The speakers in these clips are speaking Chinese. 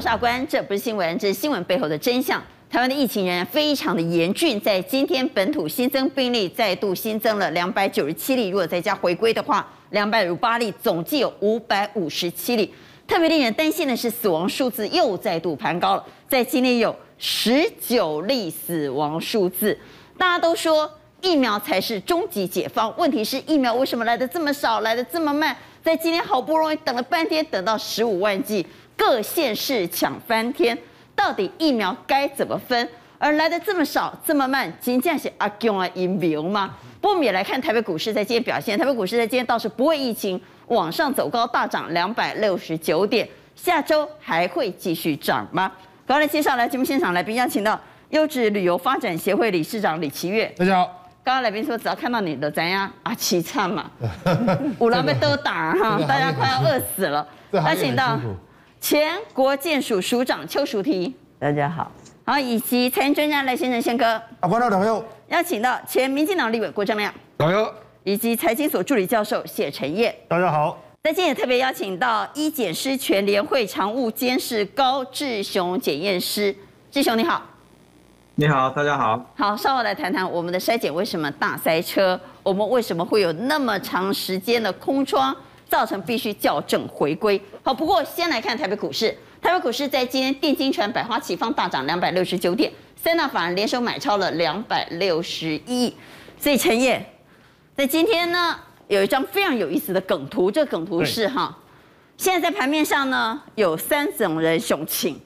我是阿关，这不是新闻，这是新闻背后的真相。台湾的疫情仍然非常的严峻，在今天本土新增病例再度新增了两百九十七例，如果再加回归的话，两百五十八例，总计有五百五十七例。特别令人担心的是，死亡数字又再度攀高了，在今天有十九例死亡数字。大家都说疫苗才是终极解放，问题是疫苗为什么来的这么少，来的这么慢？在今天好不容易等了半天，等到十五万剂，各县市抢翻天。到底疫苗该怎么分？而来的这么少，这么慢，真正是阿公啊疫苗吗？不过我们也来看台北股市在今天表现。台北股市在今天倒是不为疫情往上走高，大涨两百六十九点。下周还会继续涨吗？刚才介绍来节目现场来宾，邀请到优质旅游发展协会理事长李奇岳。大家好。刚刚来宾说，只要看到你的怎样啊，凄惨嘛，五郎被都打哈，大家快要饿死了。邀请到。前国建署署长邱淑媞，大家好，好，以及财经专家赖先生先哥，啊，观众朋友，邀请到前民进党立委郭正亮，朋友，以及财经所助理教授谢晨彦，大家好。在今天也特别邀请到医检师全联会常务监事高志雄检验师，志雄你好，你好，大家好，好，稍后来谈谈我们的筛检为什么大塞车，我们为什么会有那么长时间的空窗？造成必须校正回归。好，不过先来看台北股市。台北股市在今天，电金传、百花齐放大涨两百六十九点，三大法人联手买超了两百六十一亿。所以晨彦，在今天呢，有一张非常有意思的梗图。这个梗图是哈，现在在盘面上呢，有三种人雄情。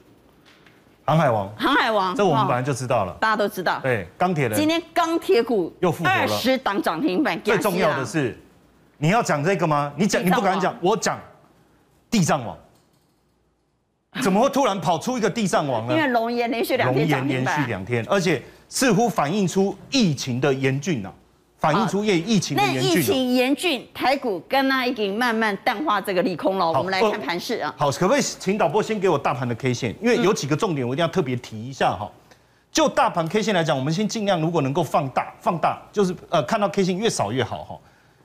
航海王，航海王，这我们本来就知道了，大家都知道。对，钢铁人。今天钢铁股又复活了，二十档涨停板。最重要的是。你要讲这个吗？你讲，你不敢讲，我讲地藏王，怎么会突然跑出一个地藏王呢？因为龙岩连续两天龙岩连续两天，而且似乎反映出疫情的严峻呐，反映出疫疫情的严峻。那疫情严峻，台股跟那已经慢慢淡化这个利空了。我们来看盘势啊。好，可不可以请导播先给我大盘的 K 线？因为有几个重点我一定要特别提一下哈。就大盘 K 线来讲，我们先尽量如果能够放大，放大就是呃看到 K 线越少越好哈。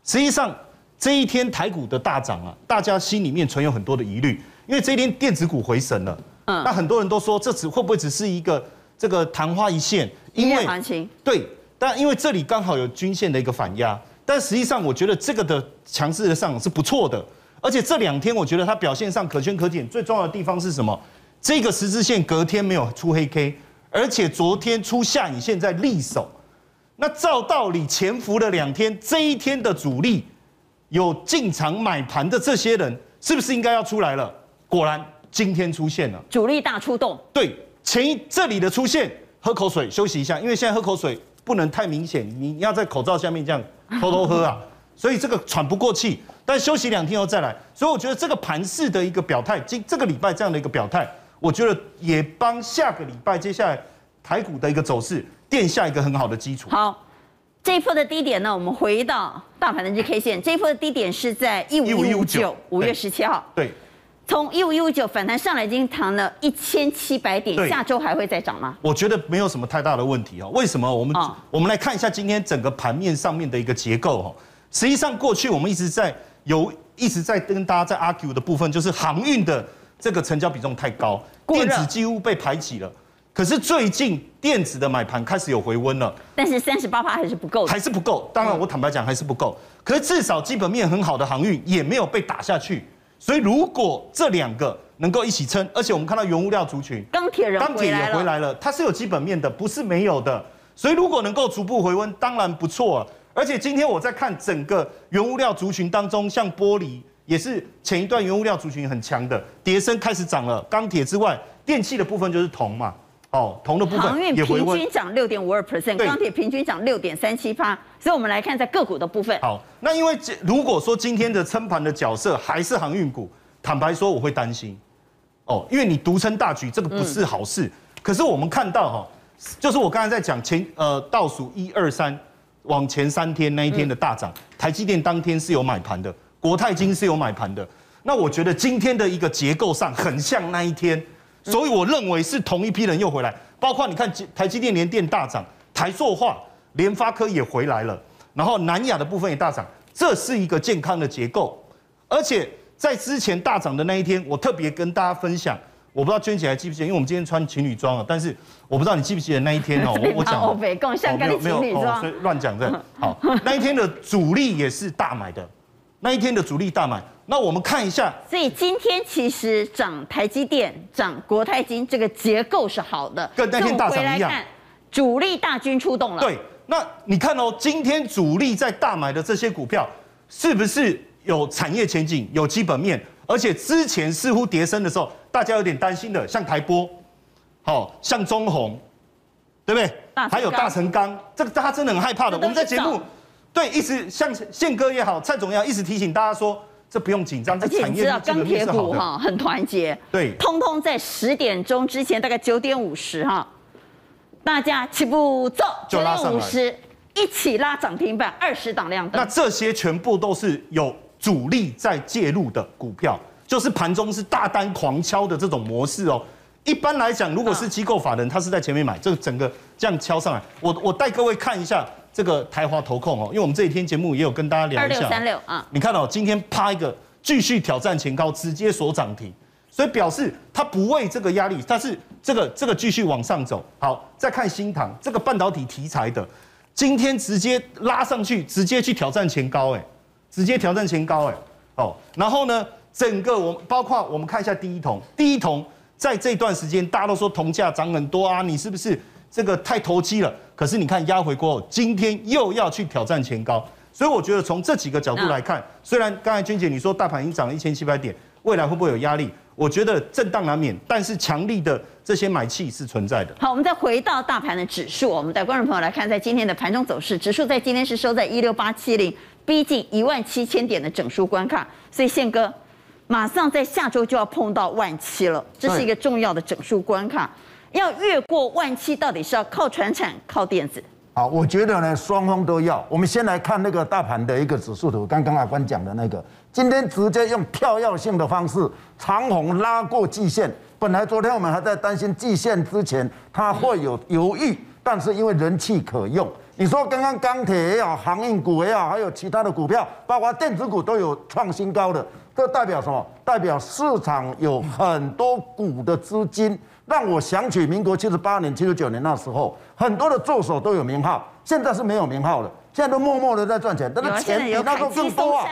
实际上，这一天台股的大涨啊，大家心里面存有很多的疑虑，因为这一天电子股回神了。嗯，那很多人都说，这只会不会只是一个这个昙花一现？因为行情对，但因为这里刚好有均线的一个反压，但实际上我觉得这个的强势的上涨是不错的，而且这两天我觉得它表现上可圈可点，最重要的地方是什么？这个十字线隔天没有出黑 K，而且昨天出下影线在力守。那照道理潜伏了两天，这一天的主力有进场买盘的这些人，是不是应该要出来了？果然今天出现了，主力大出动。对，前一这里的出现，喝口水休息一下，因为现在喝口水不能太明显，你要在口罩下面这样偷偷喝啊，所以这个喘不过气。但休息两天后再来，所以我觉得这个盘势的一个表态，今这个礼拜这样的一个表态，我觉得也帮下个礼拜接下来台股的一个走势。垫下一个很好的基础。好，这一波的低点呢，我们回到大盘的日 K 线，这一波的低点是在一五一五九，五月十七号。对，从一五一五九反弹上来，已经弹了一千七百点，下周还会再涨吗？我觉得没有什么太大的问题哦。为什么？我们、哦、我们来看一下今天整个盘面上面的一个结构哦。实际上，过去我们一直在有一直在跟大家在 argue 的部分，就是航运的这个成交比重太高，电子几乎被排挤了。可是最近电子的买盘开始有回温了，但是三十八趴还是不够，还是不够。当然，我坦白讲还是不够。可是至少基本面很好的航运也没有被打下去。所以如果这两个能够一起撑，而且我们看到原物料族群，钢铁人，钢铁也回来了，它是有基本面的，不是没有的。所以如果能够逐步回温，当然不错。而且今天我在看整个原物料族群当中，像玻璃也是前一段原物料族群很强的，跌深开始涨了。钢铁之外，电器的部分就是铜嘛。哦，铜的部分航运平均涨六点五二 percent，钢铁平均涨六点三七八。所以，我们来看在个股的部分。好，那因为如果说今天的撑盘的角色还是航运股，坦白说我会担心。哦，因为你独撑大局，这个不是好事。嗯、可是我们看到哈，就是我刚才在讲前呃倒数一二三往前三天那一天的大涨，嗯、台积电当天是有买盘的，国泰金是有买盘的。那我觉得今天的一个结构上很像那一天。所以我认为是同一批人又回来，包括你看台积电、联电大涨，台塑化、联发科也回来了，然后南亚的部分也大涨，这是一个健康的结构。而且在之前大涨的那一天，我特别跟大家分享，我不知道娟姐还记不记得，因为我们今天穿情侣装啊，但是我不知道你记不记得那一天哦，我我讲，欧北共像跟你情侣装，所以乱讲的。好，那一天的主力也是大买的，那一天的主力大买。那我们看一下，所以今天其实涨台积电、涨国泰金，这个结构是好的，跟那天大涨一样。主力大军出动了。对，那你看哦，今天主力在大买的这些股票，是不是有产业前景、有基本面？而且之前似乎跌升的时候，大家有点担心的，像台波，好，像中红，对不对？还有大成钢，这个大家真的很害怕的。我们在节目，对，一直像宪哥也好，蔡总也好，一直提醒大家说。这不用紧张，这产业基本面是好的。钢铁股哈很团结，对，通通在十点钟之前，大概九点五十哈，大家起步走，九点五十一起拉涨停板，二十档亮灯。那这些全部都是有主力在介入的股票，就是盘中是大单狂敲的这种模式哦。一般来讲，如果是机构法人，他是在前面买，这个整个这样敲上来。我我带各位看一下。这个台华投控哦，因为我们这几天节目也有跟大家聊一下。二六三六啊，你看到今天啪一个继续挑战前高，直接锁涨停，所以表示它不畏这个压力，它是这个这个继续往上走。好，再看新塘这个半导体题材的，今天直接拉上去，直接去挑战前高，哎，直接挑战前高，哎，哦，然后呢，整个我包括我们看一下第一桶，第一铜在这段时间大家都说铜价涨很多啊，你是不是？这个太投机了，可是你看压回过后，今天又要去挑战前高，所以我觉得从这几个角度来看，虽然刚才娟姐你说大盘已经涨了一千七百点，未来会不会有压力？我觉得震荡难免，但是强力的这些买气是存在的。好，我们再回到大盘的指数，我们带观众朋友来看，在今天的盘中走势，指数在今天是收在一六八七零，逼近一万七千点的整数关卡，所以宪哥马上在下周就要碰到万七了，这是一个重要的整数关卡。要越过万七，到底是要靠船产、靠电子？好，我觉得呢，双方都要。我们先来看那个大盘的一个指数图，刚刚阿关讲的那个，今天直接用跳跃性的方式长虹拉过季线。本来昨天我们还在担心季线之前它会有犹豫，但是因为人气可用，你说刚刚钢铁也好，航运股也好，还有其他的股票，包括电子股都有创新高的，这代表什么？代表市场有很多股的资金。让我想起民国七十八年、七十九年那时候，很多的助手都有名号，现在是没有名号了，现在都默默的在赚钱，但是钱比那时候更多啊，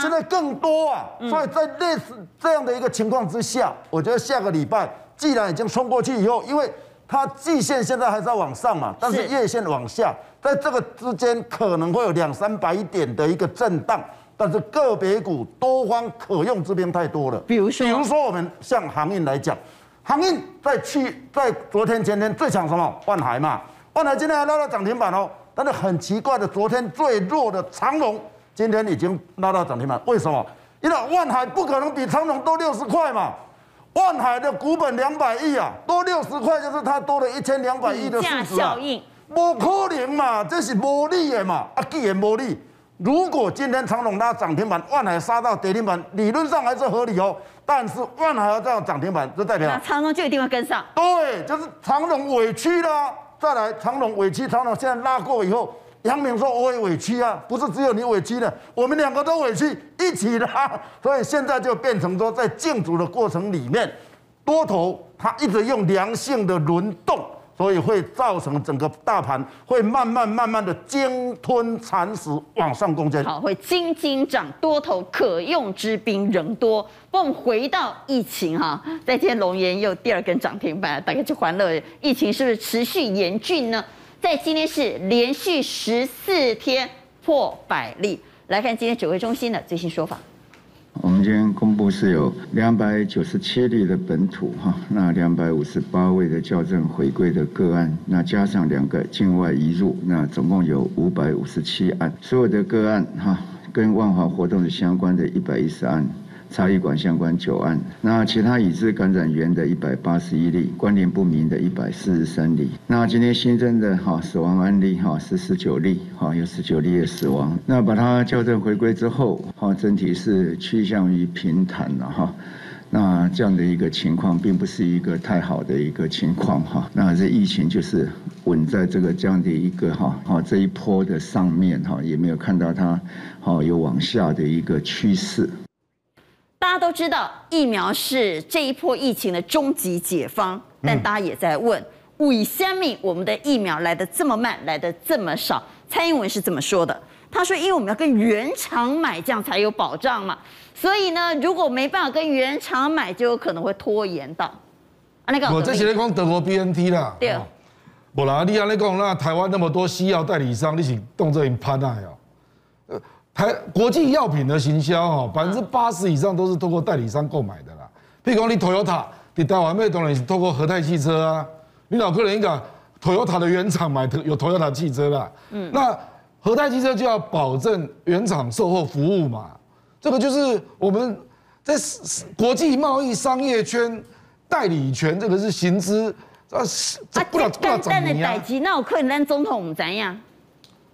现在更多啊，所以在类似这样的一个情况之下，我觉得下个礼拜既然已经冲过去以后，因为它季线现在还在往上嘛，但是月线往下，在这个之间可能会有两三百点的一个震荡，但是个别股多方可用之兵太多了，比如说，比如说我们像航运来讲。航运在去在昨天前天最强什么？万海嘛，万海今天还拉到涨停板哦。但是很奇怪的，昨天最弱的长龙今天已经拉到涨停板，为什么？因为万海不可能比长龙多六十块嘛。万海的股本两百亿啊，多六十块就是它多了一千两百亿的市值啊。不可能嘛，这是无理的嘛，啊，既然无理。如果今天长隆拉涨停板，万海杀到跌停板，理论上还是合理哦。但是万海要这样涨停板，就代表长隆就一定会跟上。对，就是长隆委屈了。再来，长隆委屈，长隆现在拉过以后，杨明说我也委屈啊，不是只有你委屈的，我们两个都委屈，一起拉。所以现在就变成说，在竞逐的过程里面，多头它一直用良性的轮动。所以会造成整个大盘会慢慢慢慢的鲸吞蚕食往上攻坚。好，会惊惊涨，多头可用之兵仍多。不，我们回到疫情哈，在今天龙岩又第二根涨停板，大概就欢乐。疫情是不是持续严峻呢？在今天是连续十四天破百例。来看今天指挥中心的最新说法。今天公布是有两百九十七例的本土哈，那两百五十八位的校正回归的个案，那加上两个境外移入，那总共有五百五十七案，所有的个案哈，跟万华活动相关的一百一十案。茶艺馆相关九案，那其他已知感染源的一百八十一例，关联不明的一百四十三例。那今天新增的哈死亡案例哈是十九例，哈有十九例的死亡。那把它校正回归之后，哈整体是趋向于平坦了哈。那这样的一个情况，并不是一个太好的一个情况哈。那这疫情就是稳在这个这样的一个哈哈这一波的上面哈，也没有看到它哈有往下的一个趋势。大家都知道疫苗是这一波疫情的终极解方，但大家也在问：为什么我们的疫苗来的这么慢，来的这么少？蔡英文是这么说的：他说，因为我们要跟原厂买，这样才有保障嘛。所以呢，如果没办法跟原厂买，就有可能会拖延到。啊，那个我这些在讲德国 BNT 啦。对。不啦，你安尼讲，那台湾那么多西药代理商，你是动这一拍那哟？台国际药品的行销哦，百分之八十以上都是透过代理商购买的啦。譬如讲，你 Toyota，你台湾卖当然是透过和泰汽车啊。你老客人应该 Toyota 的原厂买有 Toyota 汽车啦。嗯。那和泰汽车就要保证原厂售后服务嘛。这个就是我们在国际贸易商业圈代理权，这个是行之啊，不不知道怎么样。那我客人当总统怎样？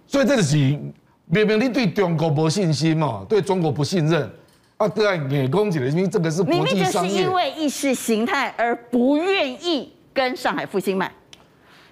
所以这个是。明明你对中国没信心嘛，对中国不信任啊？对啊，你攻击的，因为这个是国际商业。明明就是因为意识形态而不愿意跟上海复星买，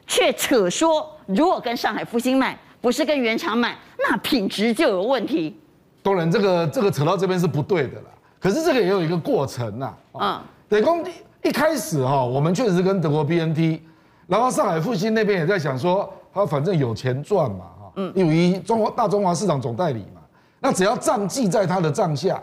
却扯说如果跟上海复星买，不是跟原厂买，那品质就有问题。当然，这个这个扯到这边是不对的啦。可是这个也有一个过程呐。嗯。等工一开始哈，我们确实跟德国 BNT，然后上海复星那边也在想说，他反正有钱赚嘛。嗯，因为中国大中华市场总代理嘛，那只要账记在他的账下，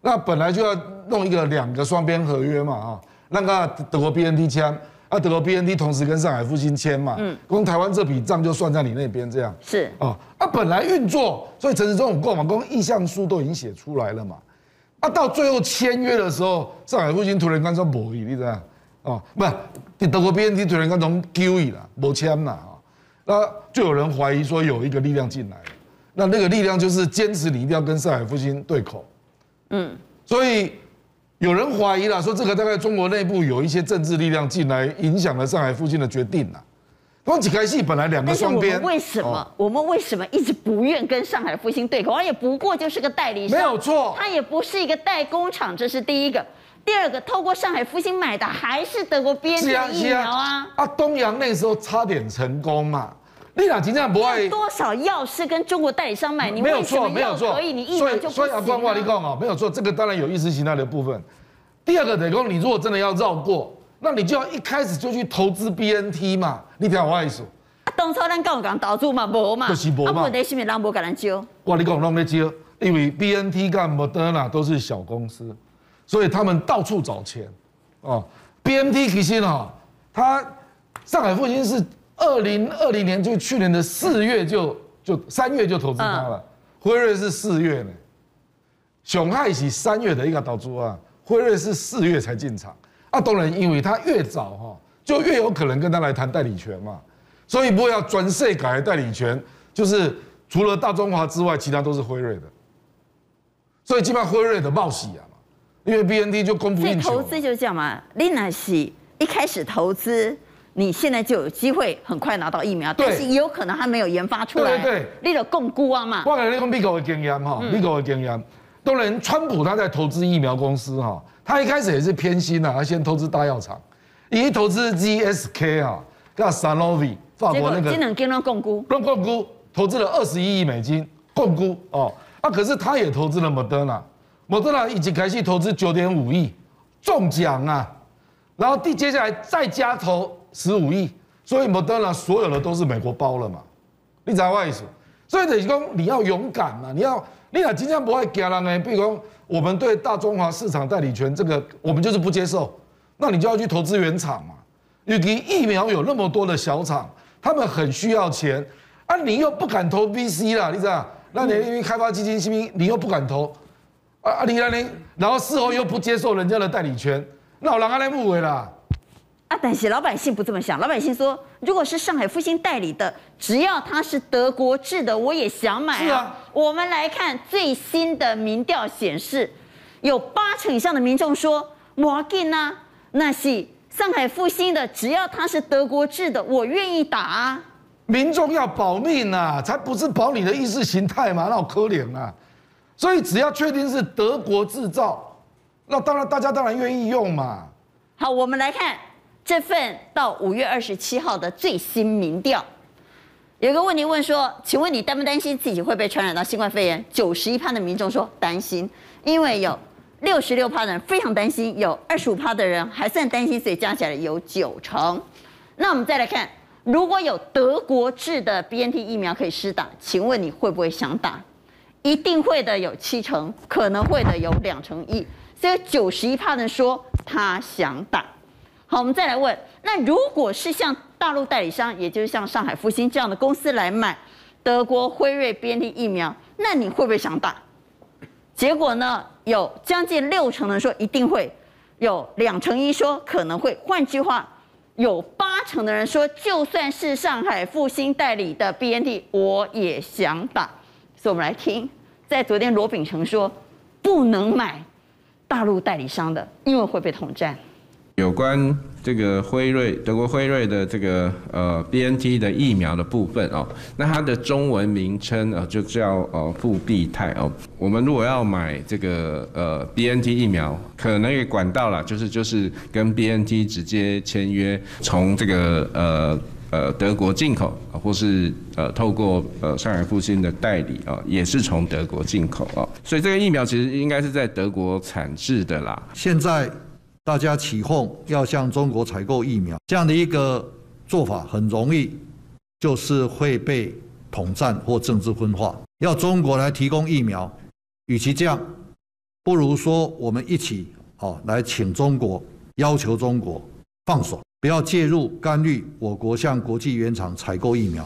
那本来就要弄一个两个双边合约嘛啊，那个德国 BNT 签，啊德国 BNT 同时跟上海复兴签嘛，嗯，光台湾这笔账就算在你那边这样，是。啊，啊本来运作，所以陈时中有过嘛，光意向书都已经写出来了嘛，啊到最后签约的时候，上海复兴突然间说无意，你知道哦，不是，德国 BNT 突然间从丢伊啦，无签啦啊。那就有人怀疑说有一个力量进来，那那个力量就是坚持你一定要跟上海复兴对口，嗯，所以有人怀疑了，说这个大概中国内部有一些政治力量进来影响了上海复兴的决定了。光几开戏本来两个双边，为什么我们为什么一直不愿跟上海复兴对口？而也不过就是个代理商，没有错，它也不是一个代工厂，这是第一个。第二个，透过上海复兴买的还是德国 BNT 疫苗啊！啊，东阳那时候差点成功嘛。你俩今天不爱多少药是跟中国代理商买？你没有错，没有错。可以，你疫苗就不行。所以阿光话你讲哦，没有错，这个当然有意识形态的部分。第二个，等于你如果真的要绕过，那你就要一开始就去投资 BNT 嘛。你听我意思。当初咱讲讲投资嘛，无嘛。就是无嘛。啊，问题是咪人无给咱招？我你讲弄没招，因为 BNT 跟 Moderna 都是小公司。所以他们到处找钱，哦，BMT 其实哈，他上海复兴是二零二零年就去年的四月就就三月就投资他了，辉瑞是四月呢，熊海是三月的一个导出啊，辉瑞是四月才进场，啊，当然因为他越早哈，就越有可能跟他来谈代理权嘛，所以不会要专设改代理权，就是除了大中华之外，其他都是辉瑞的，所以基本上辉瑞的冒险啊。因为 BNT 就供不应求，所以投资就是这样嘛。你那是一开始投资，你现在就有机会很快拿到疫苗，但是也有可能还没有研发出来。对对对，你有共估啊嘛。我讲你讲美国的经验哈，美国的经验。当然，川普他在投资疫苗公司哈，他一开始也是偏心呐，他先投资大药厂，一投资 GSK 啊，叫 Sanofi，法国那个。只能跟摃龟。摃龟投资了二十一亿美金，共估哦，啊，可是他也投资了 Moderna。莫德纳已经开始投资九点五亿，中奖啊！然后第接下来再加投十五亿，所以莫德纳所有的都是美国包了嘛？你知道我意思？所以等于说你要勇敢嘛，你要你俩经常不会给人呢。比如说我们对大中华市场代理权这个，我们就是不接受，那你就要去投资原厂嘛。尤其疫苗有那么多的小厂，他们很需要钱啊，你又不敢投 VC 啦，你知道？那你因为开发基金，是不是你又不敢投？啊，你那里，然后事后又不接受人家的代理权，那我让他来误会啦。啊，但是老百姓不这么想，老百姓说，如果是上海复兴代理的，只要他是德国制的，我也想买啊。是啊。我们来看最新的民调显示，有八成以上的民众说，我给呢，那是上海复兴的，只要他是德国制的，我愿意打啊。民众要保命啊，才不是保你的意识形态嘛，那好可怜啊。所以只要确定是德国制造，那当然大家当然愿意用嘛。好，我们来看这份到五月二十七号的最新民调，有个问题问说，请问你担不担心自己会被传染到新冠肺炎？九十一趴的民众说担心，因为有六十六趴的人非常担心，有二十五趴的人还算担心，所以加起来有九成。那我们再来看，如果有德国制的 BNT 疫苗可以施打，请问你会不会想打？一定会的有七成，可能会的有两成一，所以九十一趴的人说他想打。好，我们再来问，那如果是像大陆代理商，也就是像上海复星这样的公司来买德国辉瑞 BNT 疫苗，那你会不会想打？结果呢，有将近六成的人说一定会，有两成一说可能会。换句话，有八成的人说，就算是上海复星代理的 BNT，我也想打。我们来听，在昨天罗秉成说不能买大陆代理商的，因为会被统战。有关这个辉瑞，德国辉瑞的这个呃 BNT 的疫苗的部分哦，那它的中文名称啊就叫呃复必泰哦。我们如果要买这个呃 BNT 疫苗，可能也管道啦，就是就是跟 BNT 直接签约，从这个呃呃德国进口，或是呃透过呃上海复星的代理啊，也是从德国进口啊。所以这个疫苗其实应该是在德国产制的啦。现在。大家起哄要向中国采购疫苗，这样的一个做法很容易，就是会被统战或政治分化。要中国来提供疫苗，与其这样，不如说我们一起哦来请中国，要求中国放手，不要介入干预我国向国际原厂采购疫苗。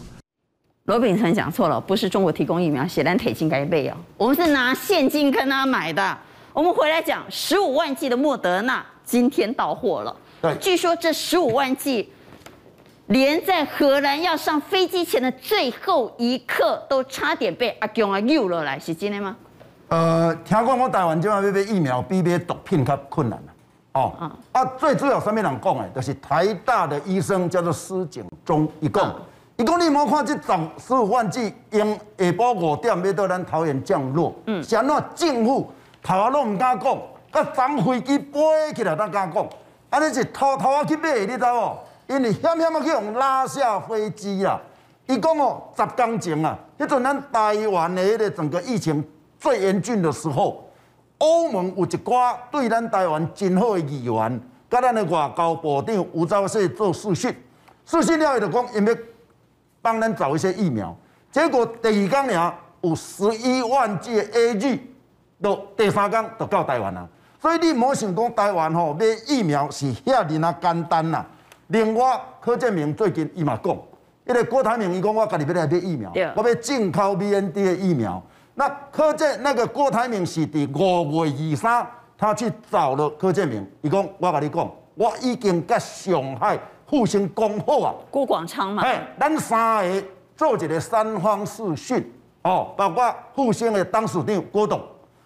罗秉成讲错了，不是中国提供疫苗，写单铁金该备哦，我们是拿现金跟他买的。我们回来讲十五万剂的莫德纳。今天到货了，对，据说这十五万剂，连在荷兰要上飞机前的最后一刻，都差点被阿强啊诱了来，是真的吗？呃，听讲我台湾今晚要买疫苗比买毒品较困难哦，嗯、啊，最主要什么人讲的？就是台大的医生叫做施景忠，一共，一共你莫看这种十五万剂，用下晡五点要到咱桃园降落，嗯，是安怎政府头壳拢唔敢讲。甲张飞机飞起来，咱敢讲，安尼是偷偷啊去买，你知无？因为险险啊去用拉下飞机啦。伊讲哦，十天前啊，迄阵咱台湾的迄个整个疫情最严峻的时候，欧盟有一寡对咱台湾真好的议员，甲咱的外交部长吴钊燮做视讯，视讯了伊就讲，因要帮咱找一些疫苗。结果第二天尔有十一万剂的 AZ，到第三天就到台湾啦。所以你莫想讲台湾吼买疫苗是遐尔啊简单啦。另外柯建明最近伊嘛讲，因为郭台铭伊讲我家己要来买疫苗，我要进口 B N D 的疫苗。那柯建那个郭台铭是伫五月二三，他去找了柯建铭，伊讲我甲你讲，我已经甲上海复兴讲好啊。郭广昌嘛，哎，咱三个做一个三方视讯哦，包括复兴的董事长郭董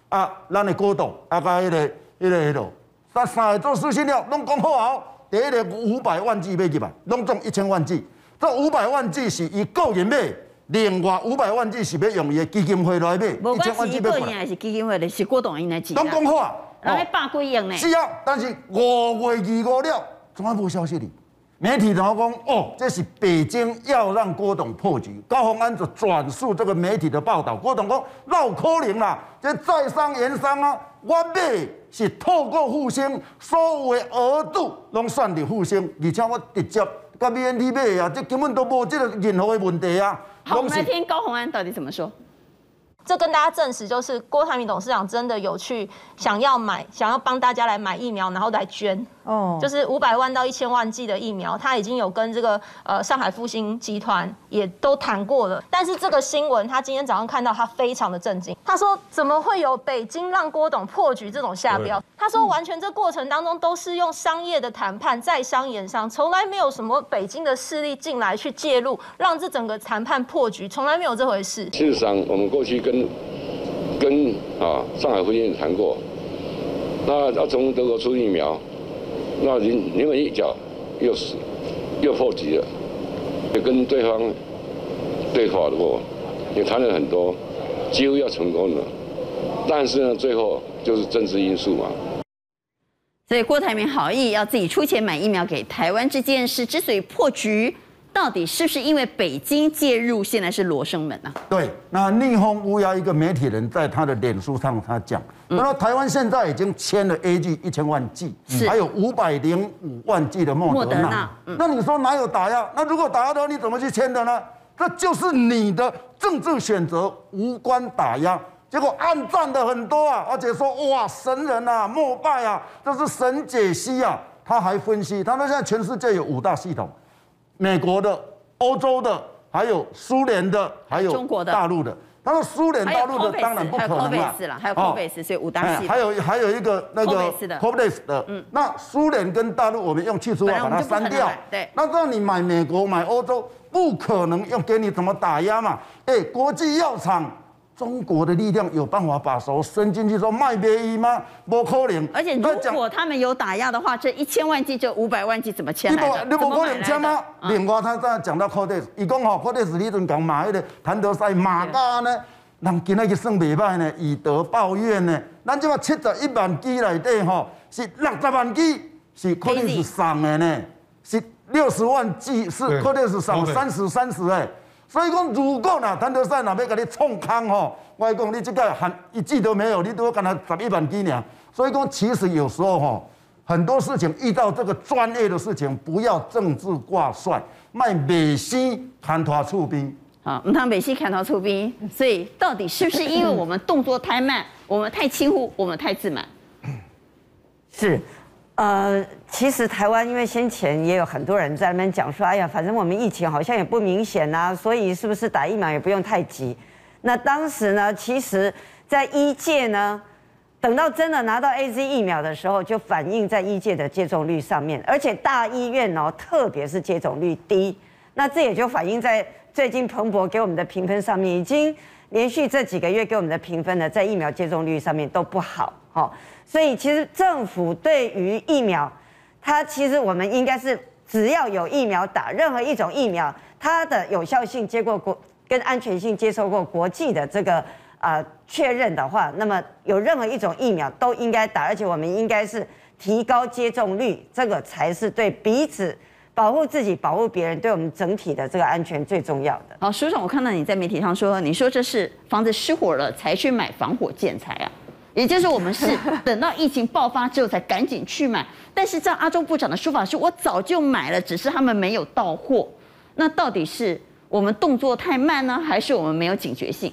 啊，咱的郭董啊，甲迄个。迄个迄个，咱三个做事情了，拢讲好后，第一个五百万字买入来，拢总一千万字。这五百万字是伊个人买，另外五百万只是要用伊的基金会来买。无关系，个人还是基金会的，是郭董应该记。拢讲好啊，那还百几亿呢？是啊，但是五月二五了，怎么无消息哩？媒体然后讲，哦，这是北京要让郭董破局。高鸿安就转述这个媒体的报道，郭董讲，绕可能啦，这在商言商啊，我买是透过复兴，所有的额度拢算的复兴，而且我直接跟 BNT 买啊，这根本都无这个任何的问题啊。好，我们来听高鸿安到底怎么说。这跟大家证实，就是郭台铭董事长真的有去想要买，想要帮大家来买疫苗，然后来捐。哦，就是五百万到一千万剂的疫苗，他已经有跟这个呃上海复星集团也都谈过了。但是这个新闻，他今天早上看到，他非常的震惊。他说：“怎么会有北京让郭董破局这种下标？”他说：“完全这过程当中都是用商业的谈判，在商言商，从来没有什么北京的势力进来去介入，让这整个谈判破局，从来没有这回事。”事实上，我们过去跟跟啊上海复星也谈过，那要从德国出疫苗。那临临门一脚又死，又破局了，也跟对方对话过，也谈了很多，几乎要成功了，但是呢，最后就是政治因素嘛。所以郭台铭好意要自己出钱买疫苗给台湾这件事，之所以破局，到底是不是因为北京介入，现在是罗生门呢、啊？对，那逆风乌鸦一个媒体人在他的脸书上他讲，他说台湾现在已经签了 A G 一千万剂，还有五百零五万剂的莫德纳。那你说哪有打压？那如果打压的话，你怎么去签的呢？这就是你的政治选择，无关打压。结果暗赞的很多啊，而且说哇神人啊，膜拜啊，这是神解析啊。他还分析，他说现在全世界有五大系统。美国的、欧洲的，还有苏联的，还有中国的、大陆的。他说苏联、大陆的当然不可能了。还有 COVAX 所以五大系统。还有还有一个那个 COVAX 的。嗯。那苏联跟大陆，我们用去除法把它删掉。对。那让你买美国、买欧洲，不可能要给你怎么打压嘛？哎，国际药厂。中国的力量有办法把手伸进去说卖别医吗？不可能。而且如果他们有打压的话，这一千万剂就五百万剂怎么签来的？你不可能签吗？另外，他在讲到 Codex，伊讲吼 Codex 你阵讲马迄个谭德塞马家呢，人今仔日算袂歹呢，以德报怨呢。咱即个七十一万剂内底吼，是六十万剂是 Codex 送的呢，是六十万剂是 Codex 送三十三十哎。所以讲，如果呐，谭德赛若要甲你创空吼，我讲你这个含一季都没有，你都要跟他十一万几尔。所以讲，其实有时候吼，很多事情遇到这个专业的事情，不要政治挂帅，卖美西牵拖出兵。啊，唔通美西砍拖出兵。所以到底是不是因为我们动作太慢，我们太轻忽，我们太自满？是。呃，其实台湾因为先前也有很多人在那边讲说，哎呀，反正我们疫情好像也不明显呐，所以是不是打疫苗也不用太急？那当时呢，其实在医界呢，等到真的拿到 AZ 疫苗的时候，就反映在医界的接种率上面，而且大医院哦，特别是接种率低，那这也就反映在最近彭博给我们的评分上面，已经连续这几个月给我们的评分呢，在疫苗接种率上面都不好，哈。所以其实政府对于疫苗，它其实我们应该是只要有疫苗打，任何一种疫苗，它的有效性接过国跟安全性接受过国际的这个啊确认的话，那么有任何一种疫苗都应该打，而且我们应该是提高接种率，这个才是对彼此保护自己、保护别人，对我们整体的这个安全最重要的。好，署长，我看到你在媒体上说，你说这是房子失火了才去买防火建材啊？也就是我们是 等到疫情爆发之后才赶紧去买，但是照阿中部长的说法是，我早就买了，只是他们没有到货。那到底是我们动作太慢呢，还是我们没有警觉性？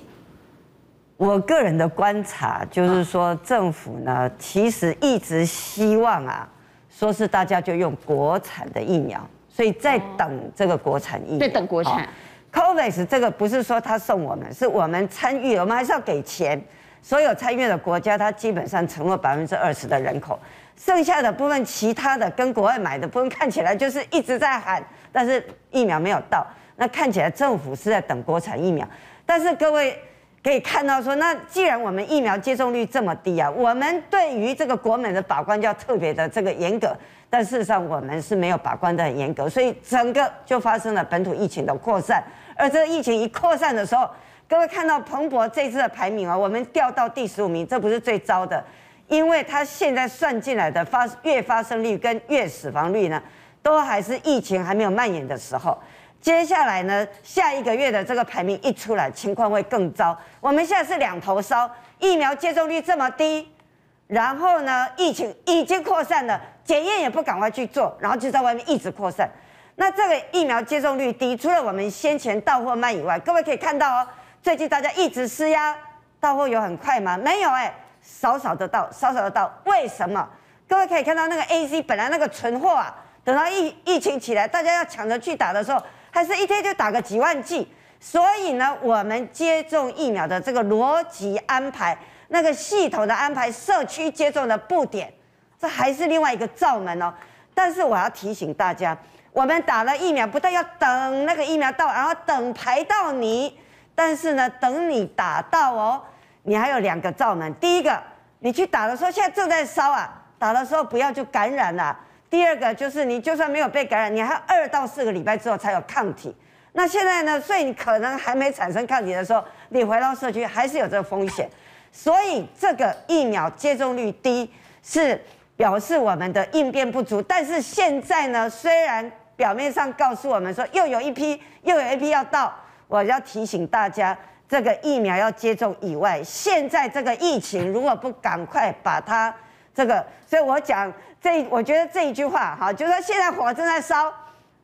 我个人的观察就是说，政府呢其实一直希望啊，说是大家就用国产的疫苗，所以在等这个国产疫苗，在等国产。COVAX 这个不是说他送我们，是我们参与，我们还是要给钱。所有参与的国家，它基本上承诺百分之二十的人口，剩下的部分，其他的跟国外买的部分，看起来就是一直在喊，但是疫苗没有到。那看起来政府是在等国产疫苗，但是各位可以看到说，那既然我们疫苗接种率这么低啊，我们对于这个国门的把关就要特别的这个严格，但事实上我们是没有把关的很严格，所以整个就发生了本土疫情的扩散，而这个疫情一扩散的时候。各位看到彭博这次的排名啊，我们掉到第十五名，这不是最糟的，因为他现在算进来的发月发生率跟月死亡率呢，都还是疫情还没有蔓延的时候。接下来呢，下一个月的这个排名一出来，情况会更糟。我们现在是两头烧，疫苗接种率这么低，然后呢，疫情已经扩散了，检验也不赶快去做，然后就在外面一直扩散。那这个疫苗接种率低，除了我们先前到货慢以外，各位可以看到哦。最近大家一直施压，到货有很快吗？没有哎、少少的到，少少的到。为什么？各位可以看到那个 A C 本来那个存货啊，等到疫疫情起来，大家要抢着去打的时候，还是一天就打个几万剂。所以呢，我们接种疫苗的这个逻辑安排，那个系统的安排，社区接种的布点，这还是另外一个罩门哦。但是我要提醒大家，我们打了疫苗，不但要等那个疫苗到，然后等排到你。但是呢，等你打到哦，你还有两个罩门。第一个，你去打的时候，现在正在烧啊，打的时候不要就感染了。第二个就是，你就算没有被感染，你还二到四个礼拜之后才有抗体。那现在呢，所以你可能还没产生抗体的时候，你回到社区还是有这个风险。所以这个疫苗接种率低，是表示我们的应变不足。但是现在呢，虽然表面上告诉我们说又有一批又有一批要到，我要提醒大家，这个疫苗要接种以外，现在这个疫情如果不赶快把它这个，所以我讲这，我觉得这一句话哈，就是说现在火正在烧，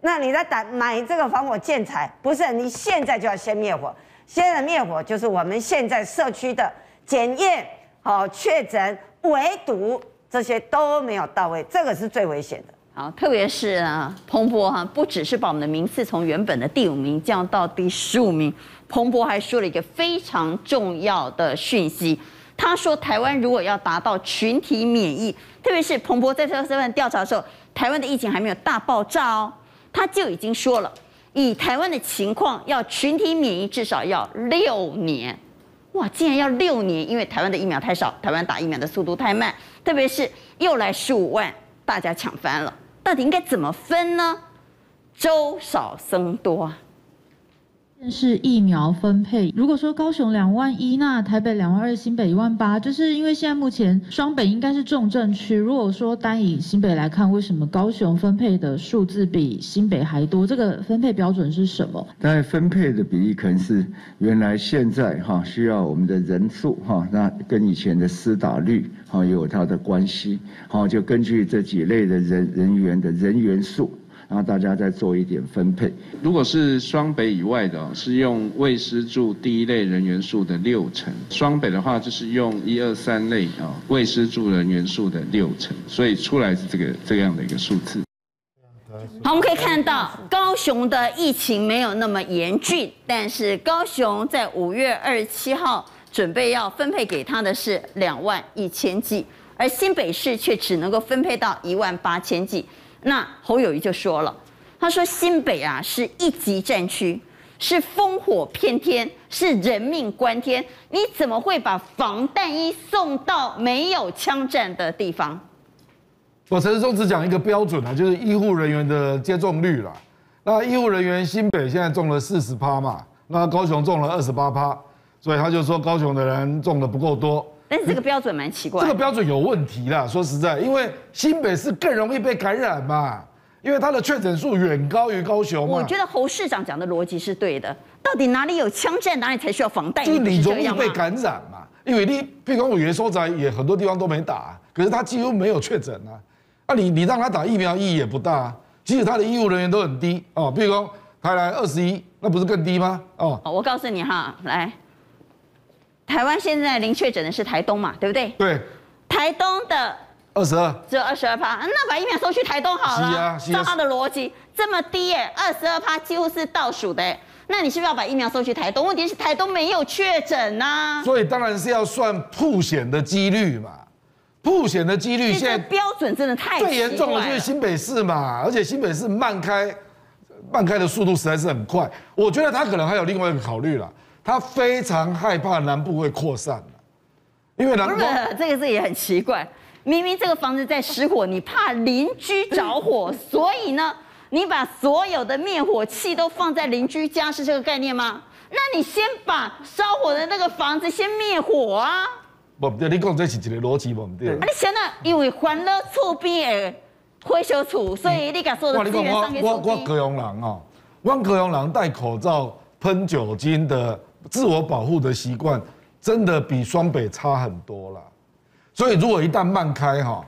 那你在打买这个防火建材，不是你现在就要先灭火，现在灭火就是我们现在社区的检验、好确诊、围堵这些都没有到位，这个是最危险的。好，特别是啊，彭博哈，不只是把我们的名次从原本的第五名降到第十五名，彭博还说了一个非常重要的讯息。他说，台湾如果要达到群体免疫，特别是彭博在这份调查的时候，台湾的疫情还没有大爆炸哦，他就已经说了，以台湾的情况，要群体免疫至少要六年。哇，竟然要六年，因为台湾的疫苗太少，台湾打疫苗的速度太慢，特别是又来十五万，大家抢翻了。到底应该怎么分呢？粥少僧多。是疫苗分配。如果说高雄两万一，那台北两万二，新北一万八，就是因为现在目前双北应该是重症区。如果说单以新北来看，为什么高雄分配的数字比新北还多？这个分配标准是什么？大概分配的比例可能是原来现在哈需要我们的人数哈，那跟以前的施打率哈有它的关系，好就根据这几类的人人员的人员数。然后大家再做一点分配。如果是双北以外的，是用未施助第一类人员数的六成；双北的话，就是用一二三类啊未施助人员数的六成，所以出来是这个这样的一个数字。好，我们可以看到高雄的疫情没有那么严峻，但是高雄在五月二十七号准备要分配给他的是两万一千剂，而新北市却只能够分配到一万八千剂。那侯友宜就说了，他说新北啊是一级战区，是烽火遍天，是人命关天，你怎么会把防弹衣送到没有枪战的地方？我陈时中只讲一个标准啊，就是医护人员的接种率啦。那医护人员新北现在中了四十趴嘛，那高雄中了二十八趴，所以他就说高雄的人中的不够多。但是这个标准蛮奇怪，这个标准有问题啦。说实在，因为新北市更容易被感染嘛，因为它的确诊数远高于高雄。我觉得侯市长讲的逻辑是对的。到底哪里有枪战，哪里才需要防弹？就是你容易被感染嘛，因为你譬如说我原收在也很多地方都没打，可是他几乎没有确诊啊。那你你让他打疫苗意义也不大，即使他的医务人员都很低哦。譬如说台南二十一，那不是更低吗？哦，我告诉你哈，来。台湾现在零确诊的是台东嘛，对不对？对。台东的二十二，只有二十二趴，那把疫苗送去台东好了。是啊，是啊。照他的逻辑，这么低耶，二十二趴几乎是倒数的，那你是不是要把疫苗送去台东？问题是台东没有确诊呐。所以当然是要算曝险的几率嘛，曝险的几率现在标准真的太最严重的就是新北市嘛，而且新北市慢开，慢开的速度实在是很快。我觉得他可能还有另外一个考虑了。他非常害怕南部会扩散，因为南部这个字也很奇怪，明明这个房子在失火，你怕邻居着火，所以呢，你把所有的灭火器都放在邻居家，是这个概念吗？那你先把烧火的那个房子先灭火啊！不对，你讲这是一个逻辑，不对。啊，你现在因为欢乐厝边的火烧厝，所以你把所有的资源上给厝边。我我高雄人哦，我高雄人戴口罩、喷酒精的。自我保护的习惯真的比双北差很多了，所以如果一旦慢开哈，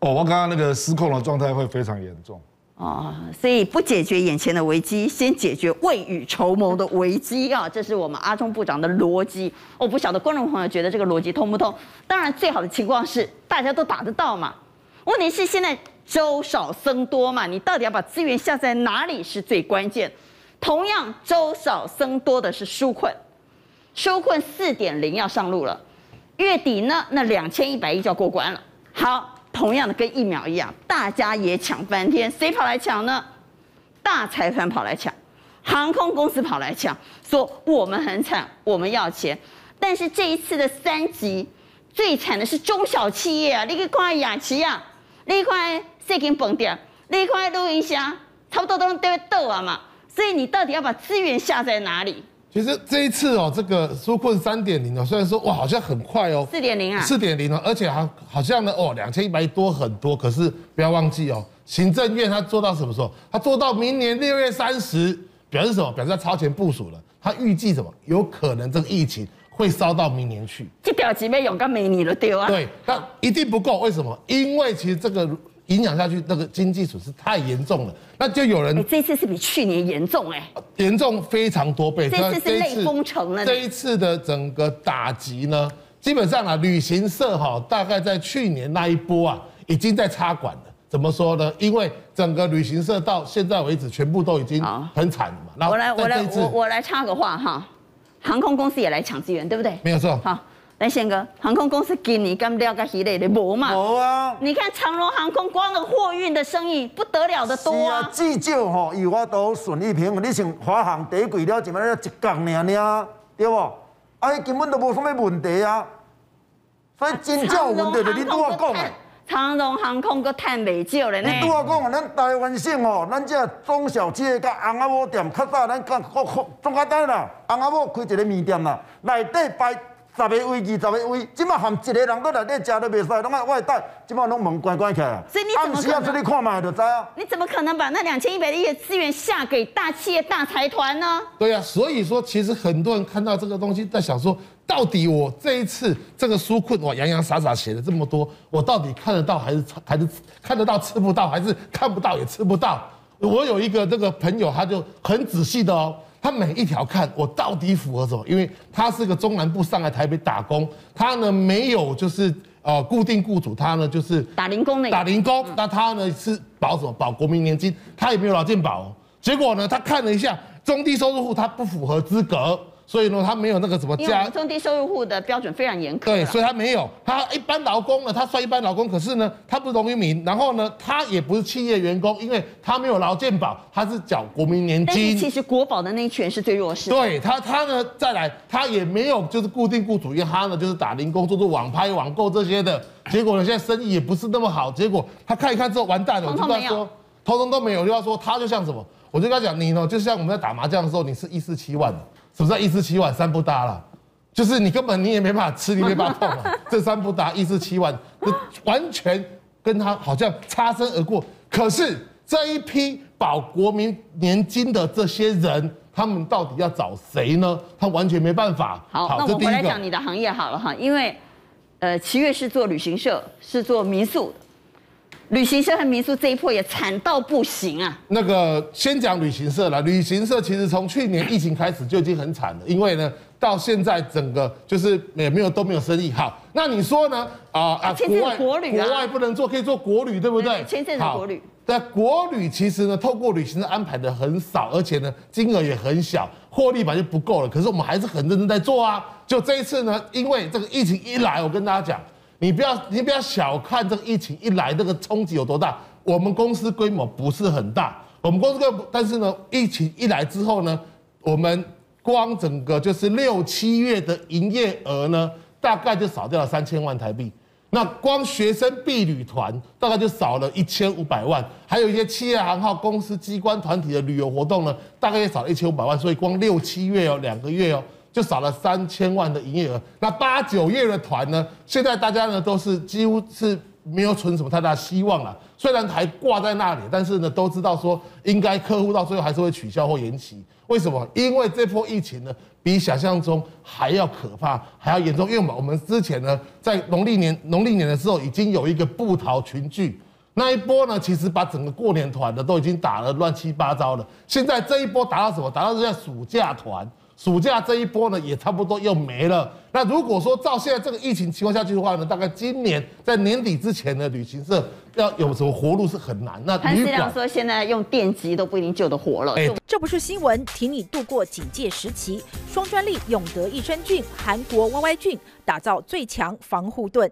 哦，我刚刚那个失控的状态会非常严重。哦，所以不解决眼前的危机，先解决未雨绸缪的危机啊！这是我们阿中部长的逻辑。我不晓得观众朋友觉得这个逻辑通不通？当然，最好的情况是大家都打得到嘛。问题是现在粥少僧多嘛，你到底要把资源下在哪里是最关键。同样，粥少僧多的是纾困。纾困四点零要上路了，月底呢，那两千一百亿就要过关了。好，同样的跟疫苗一样，大家也抢翻天，谁跑来抢呢？大财团跑来抢，航空公司跑来抢，说我们很惨，我们要钱。但是这一次的三级，最惨的是中小企业啊！你看雅琪啊，你看世金饭店，你看录音箱，差不多都都倒啊嘛。所以你到底要把资源下在哪里？其实这一次哦，这个纾困三点零哦，虽然说哇好像很快哦，四点零啊，四点零哦，而且还好像呢哦两千一百亿多很多，可是不要忘记哦，行政院它做到什么时候？它做到明年六月三十，表示什么？表示它超前部署了。它预计什么？有可能这个疫情会烧到明年去。这表情没勇敢没你了丢啊！对，但一定不够。为什么？因为其实这个影响下去，那个经济损失太严重了。那就有人，这次是比去年严重哎，严重非常多倍。这次是内封城了。这一次的整个打击呢，基本上啊，旅行社哈，大概在去年那一波啊，已经在插管了。怎么说呢？因为整个旅行社到现在为止，全部都已经很惨了嘛。我来，我来，我我来插个话哈，航空公司也来抢资源，对不对？没有错。好，来宪哥，航空公司今年干了个系列的无嘛？无啊。你看长荣航空光的货运的生意不得了的多啊。是啊，至少吼，以我都顺利平，你像华航第一季了，就嘛一降尔尔，对不？哎，根本都无什么问题啊。所以真正有问题就你拄我讲的。长荣航空搁赚袂少咧呢。你拄我讲，咱台湾省吼，咱这中小企业甲翁仔某店，较早咱讲国国中华单啦，翁仔某开一个面店啦，内底摆十个位、二十个位，即马含一个人都内底食都袂使，拢爱外带，即马拢门关关起来。所以你怎么可能？出看嘛就知啊。你怎么可能把那两千一百亿的资源下给大企业、大财团呢？对、啊，所以说其实很多人看到这个东西，在想说。到底我这一次这个纾困，我洋洋洒洒写了这么多，我到底看得到还是还是看得到吃不到，还是看不到也吃不到？我有一个这个朋友，他就很仔细的哦，他每一条看我到底符合什么？因为他是个中南部上来台北打工，他呢没有就是呃固定雇主，他呢就是打零工的打零工，那他呢是保什么？保国民年金，他也没有劳健保。结果呢，他看了一下中低收入户，他不符合资格。所以呢，他没有那个什么加中低收入户的标准非常严苛。对，所以他没有。他一般劳工呢，他算一般劳工，可是呢，他不是农民。然后呢，他也不是企业员工，因为他没有劳健保，他是缴国民年金。其实国保的那一群是最弱势。对他，他呢再来，他也没有就是固定雇主，因为他呢就是打零工，做做网拍、网购这些的。结果呢，现在生意也不是那么好。结果他看一看之后，完蛋了。我就跟他说，通通都没有。就要说他就像什么，我就跟他讲，你呢就像我们在打麻将的时候，你是一四七万。是不是一四七万三不搭了？就是你根本你也没办法吃，你没办法碰啊。这三不搭一四七万，完全跟他好像擦身而过。可是这一批保国民年金的这些人，他们到底要找谁呢？他完全没办法。好，好那我们回来讲你的行业好了哈，因为呃七月是做旅行社，是做民宿。旅行社和民宿这一波也惨到不行啊！那个先讲旅行社了，旅行社其实从去年疫情开始就已经很惨了，因为呢，到现在整个就是也没有都没有生意。好，那你说呢？啊啊，国外国旅国外不能做，可以做国旅，对不对？签证的国旅。但国旅其实呢，透过旅行社安排的很少，而且呢，金额也很小，获利本来就不够了。可是我们还是很认真在做啊。就这一次呢，因为这个疫情一来，我跟大家讲。你不要，你不要小看这个疫情一来，这个冲击有多大。我们公司规模不是很大，我们公司规模，但是呢，疫情一来之后呢，我们光整个就是六七月的营业额呢，大概就少掉了三千万台币。那光学生毕旅团大概就少了一千五百万，还有一些企业行号、公司机关团体的旅游活动呢，大概也少了一千五百万。所以光六七月哦，两个月哦。就少了三千万的营业额。那八九月的团呢？现在大家呢都是几乎是没有存什么太大希望了。虽然还挂在那里，但是呢都知道说应该客户到最后还是会取消或延期。为什么？因为这波疫情呢比想象中还要可怕，还要严重。因为我们之前呢在农历年农历年的时候已经有一个布桃群聚，那一波呢其实把整个过年团的都已经打了乱七八糟了。现在这一波打到什么？打到是在暑假团。暑假这一波呢，也差不多又没了。那如果说照现在这个疫情情况下去的话呢，大概今年在年底之前的旅行社要有什么活路是很难。那潘思亮说，现在用电击都不一定救得活了。哎，这不是新闻，替你度过警戒时期。双专利永德益生菌，韩国 YY 菌打造最强防护盾。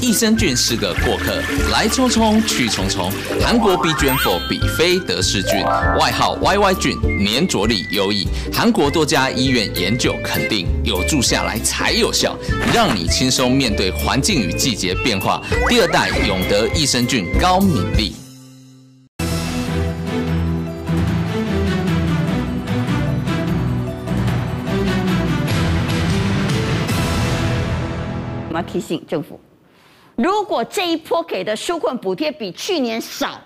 益生菌是个过客，来匆匆去匆匆。韩国 BGM4 比菲德氏菌，外号 YY 菌，粘着力优异。韩国多家医院研究肯定，有住下来才有效，让你轻松面对环境与季节变化。第二代永德益生菌高敏力。我们提醒政府。如果这一波给的纾困补贴比去年少，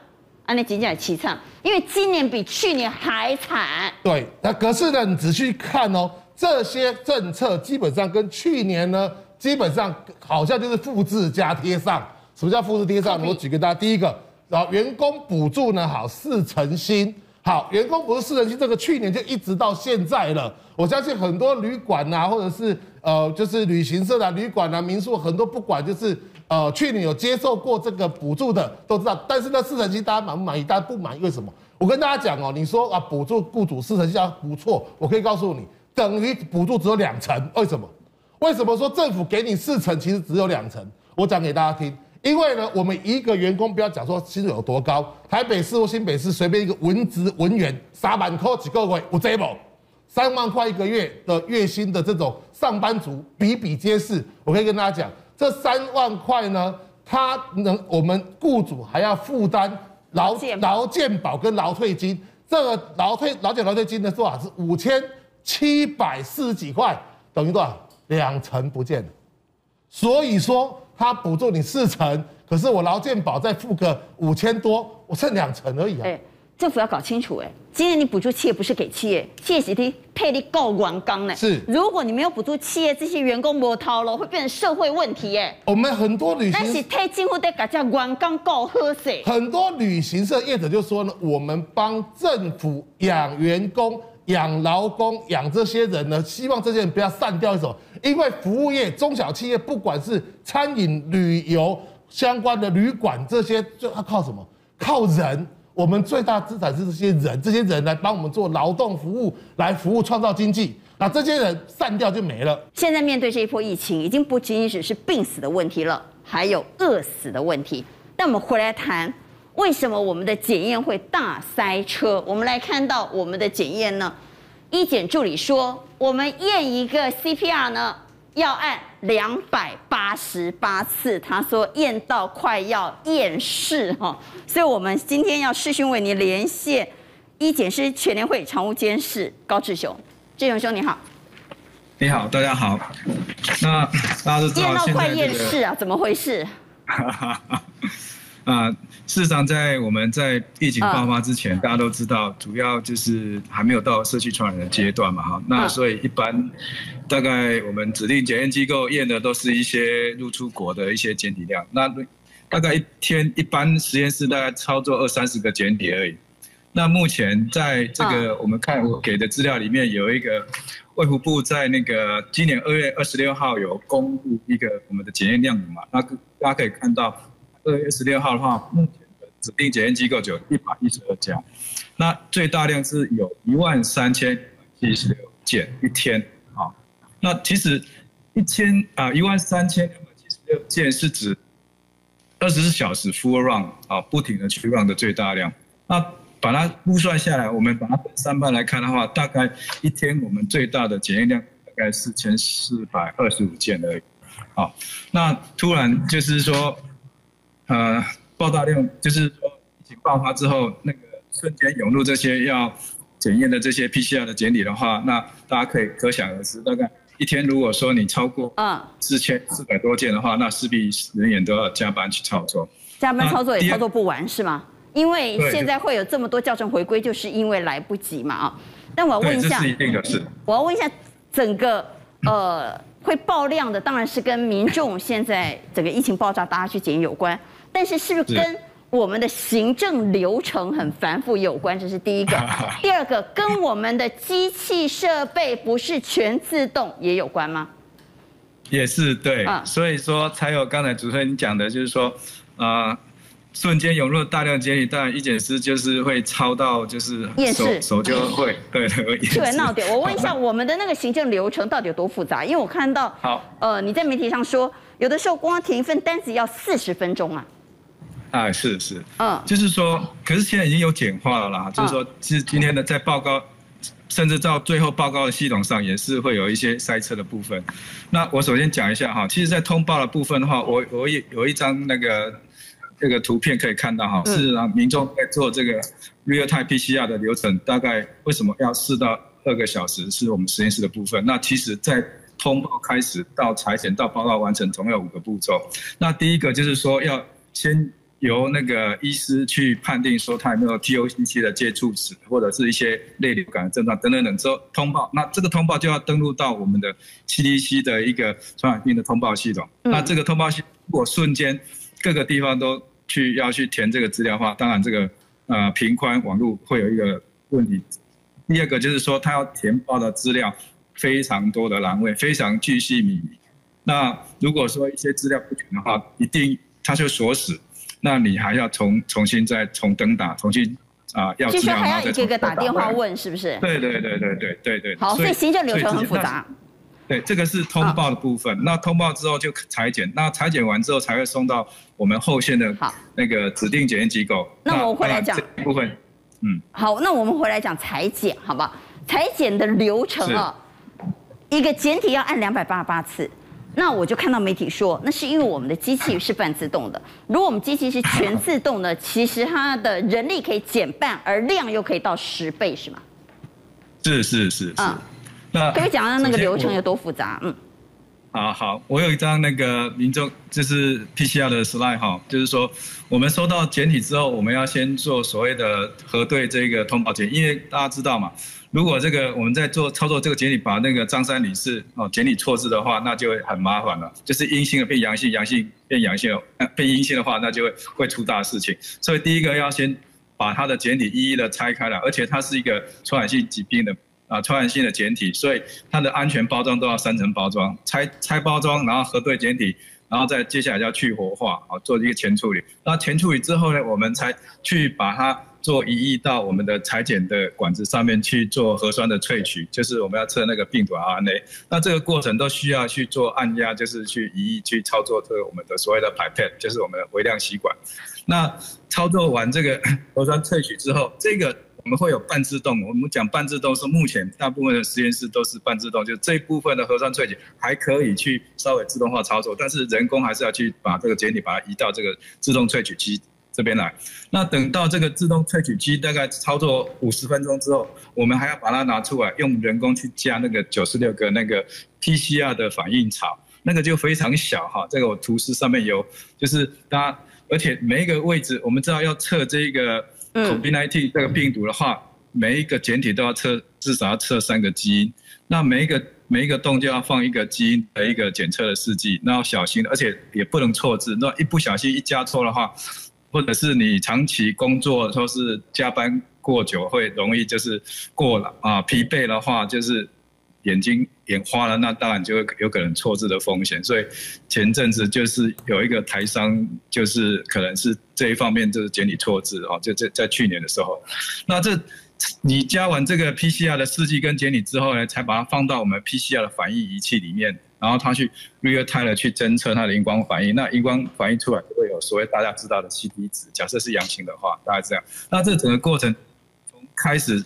啊，那仅仅凄惨，因为今年比去年还惨。对，那可是呢，你仔细看哦，这些政策基本上跟去年呢，基本上好像就是复制加贴上。什么叫复制贴上？我举个大家，第一个，然后员工补助呢，好四成新，好，员工补助四成新，这个去年就一直到现在了。我相信很多旅馆啊，或者是呃，就是旅行社啊、旅馆啊、民宿，很多不管就是。呃，去年有接受过这个补助的都知道，但是那四成七大家满不满意？大家不满意，为什么？我跟大家讲哦，你说啊，补助雇主四成七不错，我可以告诉你，等于补助只有两成，为什么？为什么说政府给你四成，其实只有两成？我讲给大家听，因为呢，我们一个员工不要讲说薪水有多高，台北市或新北市随便一个文职文员，三万块几个月，有这不？三万块一个月的月薪的这种上班族比比皆是，我可以跟大家讲。这三万块呢，他能我们雇主还要负担劳劳健保跟劳退金，这个劳退劳健劳退金的多少是五千七百四十几块，等于多少？两成不见了。所以说他补助你四成，可是我劳健保再付个五千多，我剩两成而已啊。政府要搞清楚，哎，今年你补助企业不是给企业，企业是替配你够员工呢。是，如果你没有补助企业，这些员工没掏了，会变成社会问题，哎。我们很多旅行，但是退政府得搞叫员工够喝水。很多旅行社业者就说呢，我们帮政府养员工、养劳工、养这些人呢，希望这些人不要散掉一手，因为服务业、中小企业，不管是餐饮、旅游相关的旅馆这些，就要靠什么？靠人。我们最大资产是这些人，这些人来帮我们做劳动服务，来服务创造经济。那这些人散掉就没了。现在面对这一波疫情，已经不仅仅只是病死的问题了，还有饿死的问题。那我们回来谈，为什么我们的检验会大塞车？我们来看到我们的检验呢？医检助理说，我们验一个 CPR 呢，要按两百八十八次，他说验到快要厌世哈，所以我们今天要视讯为您连线医检师全联会常务监事高志雄，志雄兄你好，你好，大家好，那大家都知道验到快厌世啊，怎么回事？啊，事实上，在我们在疫情爆发之前，大家都知道，主要就是还没有到社区传染的阶段嘛，哈。那所以一般，大概我们指定检验机构验的都是一些入出国的一些检体量。那大概一天一般实验室大概操作二三十个检体而已。那目前在这个我们看我给的资料里面有一个卫福部在那个今年二月二十六号有公布一个我们的检验量嘛，那大家可以看到。二月十六号的话，目前的指定检验机构就有一百一十二家，那最大量是有一万三千七十六件一天啊。那其实一千啊一万三千两百七十六件是指二十四小时 full run 啊，不停的去 run 的最大量。那把它估算下来，我们把它分三班来看的话，大概一天我们最大的检验量大概四千四百二十五件而已。好，那突然就是说。呃，爆炸量就是说疫情爆发之后，那个瞬间涌入这些要检验的这些 PCR 的检体的话，那大家可以可想而知，大概一天如果说你超过嗯四千四百多件的话，那势必人员都要加班去操作。加班操作也操作不完是吗？因为现在会有这么多校正回归，就是因为来不及嘛啊。但我要问一下，这是一定的是。我要问一下，整个呃会爆量的，当然是跟民众 现在整个疫情爆炸，大家去检验有关。但是是不是跟我们的行政流程很繁复有关？这是第一个。第二个，跟我们的机器设备不是全自动也有关吗？也是对，所以说才有刚才主持人讲的，就是说，呃，瞬间涌入大量监狱，当然医检师就是会超到，就是手手就会对的。对，闹点。我问一下，我们的那个行政流程到底有多复杂？因为我看到，好，呃，你在媒体上说，有的时候光填一份单子要四十分钟啊。啊，是是，嗯，就是说，可是现在已经有简化了啦，就是说，其实今天的在报告，甚至到最后报告的系统上也是会有一些塞车的部分。那我首先讲一下哈，其实，在通报的部分的话，我我有有一张那个这个图片可以看到哈，是让民众在做这个 real time PCR 的流程，大概为什么要四到二个小时，是我们实验室的部分。那其实，在通报开始到采检到报告完成，总有五个步骤。那第一个就是说要先由那个医师去判定说他有没有 TOCC 的接触史，或者是一些类流感的症状等等等之后通报。那这个通报就要登录到我们的 CDC 的一个传染病的通报系统。那这个通报系统如果瞬间各个地方都去要去填这个资料的话，当然这个呃频宽网络会有一个问题。第二个就是说，他要填报的资料非常多的栏位，非常巨细靡遗。那如果说一些资料不全的话，一定他就锁死。那你还要重重新再重登打，重新啊、呃、要资料，就是还要一个一个打电话问，是不是？对对对对对对对。好，所以行政流程很复杂。对，这个是通报的部分。那通报之后就裁剪，那裁剪完之后才会送到我们后线的那个指定检验机构。那我回来讲这部分。嗯，好，那我们回来讲裁剪，好不好？裁剪的流程啊，一个简体要按两百八十八次，那我就看到媒体说，那是因为我们的机器是半自动的，如果我们机器是全自动的，其实它的人力可以减半，而量又可以到十倍，是吗？是是是是。嗯，那可以讲到那个流程有多复杂？嗯。啊好，我有一张那个民众就是 PCR 的 slide 哈，就是说我们收到检体之后，我们要先做所谓的核对这个通报检，因为大家知道嘛，如果这个我们在做操作这个检体，把那个张三李四哦检体错字的话，那就会很麻烦了，就是阴性的变阳性，阳性变阳性，变阴性的话，那就会会出大事情。所以第一个要先把它的检体一一的拆开来，而且它是一个传染性疾病的。啊，传染性的检体，所以它的安全包装都要三层包装，拆拆包装，然后核对检体，然后再接下来要去活化，啊，做一个前处理。那前处理之后呢，我们才去把它做移移到我们的裁剪的管子上面去做核酸的萃取，就是我们要测那个病毒 RNA。那这个过程都需要去做按压，就是去移移去操作这个我们的所谓的 pipette，就是我们的微量吸管。那操作完这个 核酸萃取之后，这个。我们会有半自动，我们讲半自动是目前大部分的实验室都是半自动，就这一部分的核酸萃取还可以去稍微自动化操作，但是人工还是要去把这个检体把它移到这个自动萃取机这边来。那等到这个自动萃取机大概操作五十分钟之后，我们还要把它拿出来用人工去加那个九十六个那个 PCR 的反应槽，那个就非常小哈，这个我图示上面有，就是大家，而且每一个位置我们知道要测这个。COVID-19 这个病毒的话，每一个简体都要测，至少要测三个基因。那每一个每一个洞就要放一个基因的一个检测的试剂，那要小心，而且也不能错字。那一不小心一加错的话，或者是你长期工作说是加班过久，会容易就是过了啊疲惫的话，就是。眼睛眼花了，那当然就会有可能错字的风险。所以前阵子就是有一个台商，就是可能是这一方面就是检体错字哦，就在在去年的时候。那这你加完这个 PCR 的试剂跟检体之后呢，才把它放到我们 PCR 的反应仪器里面，然后它去 real time 去侦测它的荧光反应。那荧光反应出来就会有所谓大家知道的 CT 值，假设是阳性的话，大概这样。那这整个过程从开始。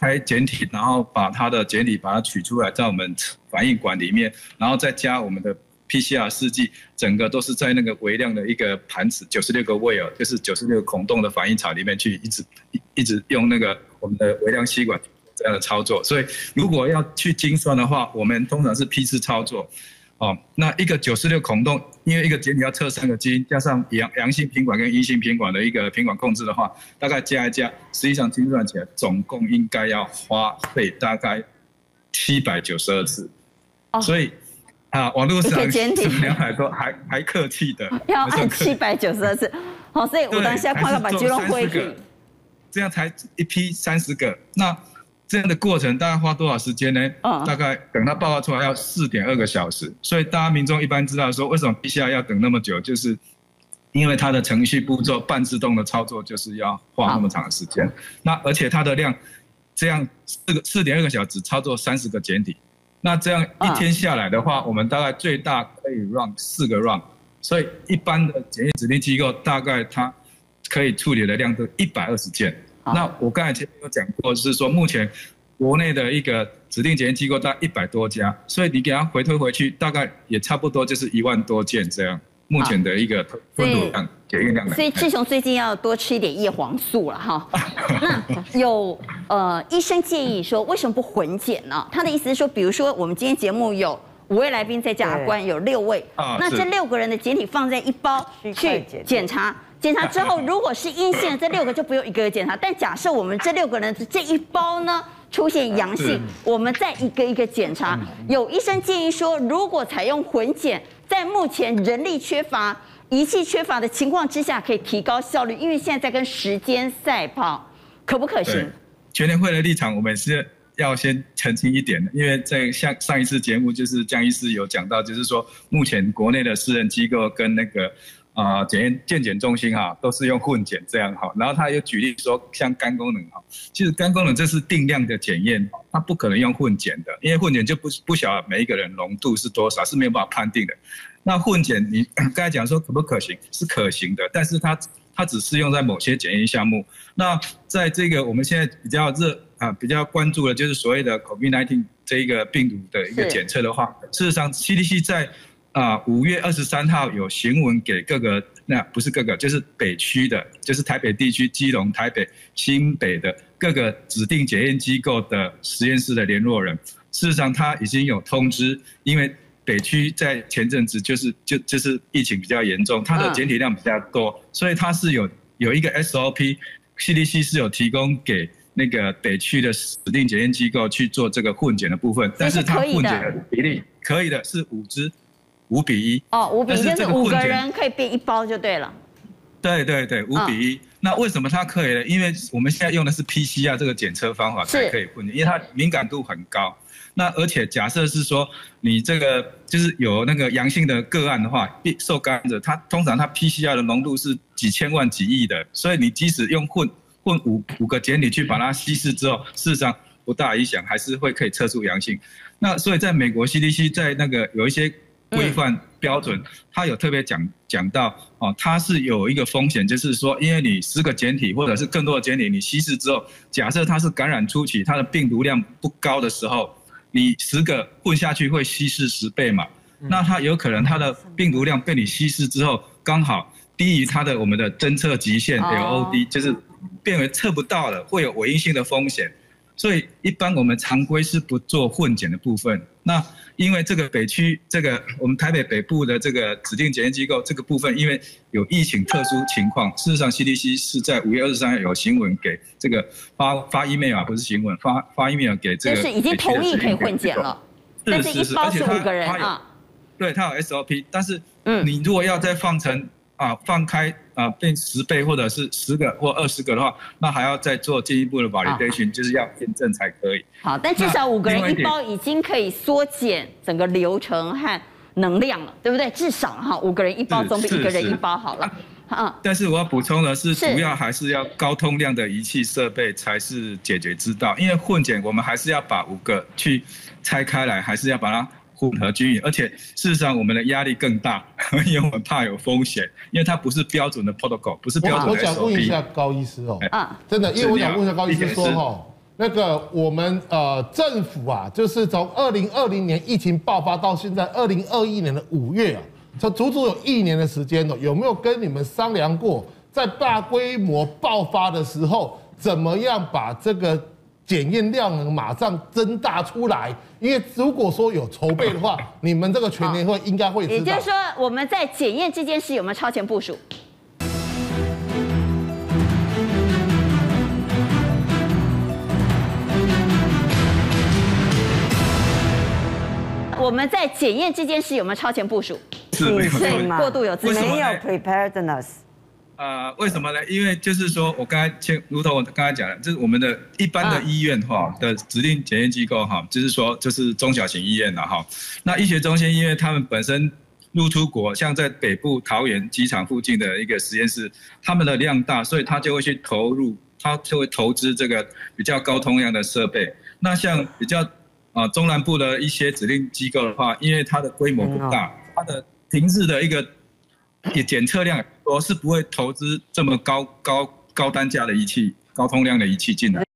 开简体，然后把它的简体把它取出来，在我们反应管里面，然后再加我们的 PCR 试剂，整个都是在那个微量的一个盘子，九十六个 well，就是九十六个孔洞的反应槽里面去，一直一直用那个我们的微量吸管这样的操作。所以如果要去精算的话，我们通常是批次操作。哦，那一个九十六孔洞，因为一个检体要测三个基因，加上阳阳性品管跟阴性品管的一个品管控制的话，大概加一加，实际上精算起来总共应该要花费大概七百九十二次。哦，所以啊，网络上两百多，还还客气的，要按七百九十二次。好，所以我当下快要把肌肉挥给，这样才一批三十个。那这样的过程大概花多少时间呢？哦、大概等它报告出来要四点二个小时。所以大家民众一般知道说，为什么 PCR 要等那么久，就是因为它的程序步骤半自动的操作就是要花那么长的时间。那而且它的量，这样四个四点二个小时操作三十个检体，那这样一天下来的话，我们大概最大可以 run 四个 run。所以一般的检验指定机构大概它可以处理的量都一百二十件。那我刚才前面有讲过，是说目前国内的一个指定检验机构大概一百多家，所以你给它回推回去，大概也差不多就是一万多件这样。目前的一个分度量、检验量。所以志雄最近要多吃一点叶黄素了哈。那有呃医生建议说，为什么不混检呢？他的意思是说，比如说我们今天节目有五位来宾在加阿关有六位，啊那这六个人的检体放在一包去检查，检查之后如果是阴性，这六个就不用一个一个检查。但假设我们这六个人的这一包呢出现阳性，我们再一个一个检查。有医生建议说，如果采用混检，在目前人力缺乏、仪器缺乏的情况之下，可以提高效率，因为现在在跟时间赛跑，可不可行？全联会的立场，我们是要先澄清一点的，因为在像上一次节目，就是江医师有讲到，就是说目前国内的私人机构跟那个啊检验健检中心哈，都是用混检这样哈。然后他又举例说，像肝功能哈，其实肝功能这是定量的检验，它不可能用混检的，因为混检就不不晓得每一个人浓度是多少，是没有办法判定的。那混检你 刚才讲说可不可行，是可行的，但是它它只适用在某些检验项目。那在这个我们现在比较热啊，比较关注的就是所谓的 COVID-19 这一个病毒的一个检测的话，事实上 CDC 在啊五月二十三号有行文给各个，那不是各个，就是北区的，就是台北地区、基隆、台北、新北的各个指定检验机构的实验室的联络人，事实上他已经有通知，因为北区在前阵子就是就就是疫情比较严重，它的检体量比较多，所以它是有有一个 SOP，CDC 是有提供给那个北区的指定检验机构去做这个混检的部分，但是它混检的比例可以的是五支。五比一哦，五比一就是五个个人可以变一包就对了。对对对，五比一、嗯。那为什么它可以呢？因为我们现在用的是 PCR 这个检测方法才可以混，因为它敏感度很高。那而且假设是说你这个就是有那个阳性的个案的话，受感染者他通常他 PCR 的浓度是几千万几亿的，所以你即使用混混五五个检体去把它稀释之后，事实上不大影响，还是会可以测出阳性。那所以在美国 CDC 在那个有一些。规范标准，它有特别讲讲到哦，它是有一个风险，就是说，因为你十个检体或者是更多的检体，你稀释之后，假设它是感染初期，它的病毒量不高的时候，你十个混下去会稀释十倍嘛，那它有可能它的病毒量被你稀释之后，刚好低于它的我们的侦测极限 LOD，就是变为测不到了，会有伪阴性的风险。所以一般我们常规是不做混检的部分。那因为这个北区这个我们台北北部的这个指定检验机构这个部分，因为有疫情特殊情况，事实上 CDC 是在五月二十三日有新闻给这个发发 email 啊，不是新闻，发发 email 给这个。就是已经同意可以混检了。是是是，而且五个人啊。对，它有 SOP，但是你如果要再放成。啊，放开啊，变十倍或者是十个或二十个的话，那还要再做进一步的 validation，就是要验证才可以。好，但至少五个人一包已经可以缩减整个流程和能量了，对不对？至少哈，五个人一包总比一个人一包好了。嗯。但是我要补充的是，主要还是要高通量的仪器设备才是解决之道，因为混检我们还是要把五个去拆开来，还是要把它。混合均匀，而且事实上我们的压力更大，因为我们怕有风险，因为它不是标准的 protocol，不是标准的。我想问一下高医师哦，啊，真的，因为我想问一下高医师说哈，那个我们呃政府啊，就是从二零二零年疫情爆发到现在二零二一年的五月啊，这足足有一年的时间哦，有没有跟你们商量过，在大规模爆发的时候，怎么样把这个？检验量能马上增大出来，因为如果说有筹备的话，你们这个全年会应该会知道。也就是说，我们在检验这件事有没有超前部署？我们在检验这件事有没有超前部署？是没有过度有自信，没有 preparedness。呃，为什么呢？因为就是说我刚才先，如同我刚才讲的，就是我们的一般的医院哈的指定检验机构哈，就是说就是中小型医院了哈。那医学中心因为他们本身入出国，像在北部桃园机场附近的一个实验室，他们的量大，所以他就会去投入，他就会投资这个比较高通量的设备。那像比较啊中南部的一些指定机构的话，因为它的规模不大，它的平日的一个也检测量。我是不会投资这么高高高单价的仪器、高通量的仪器进来。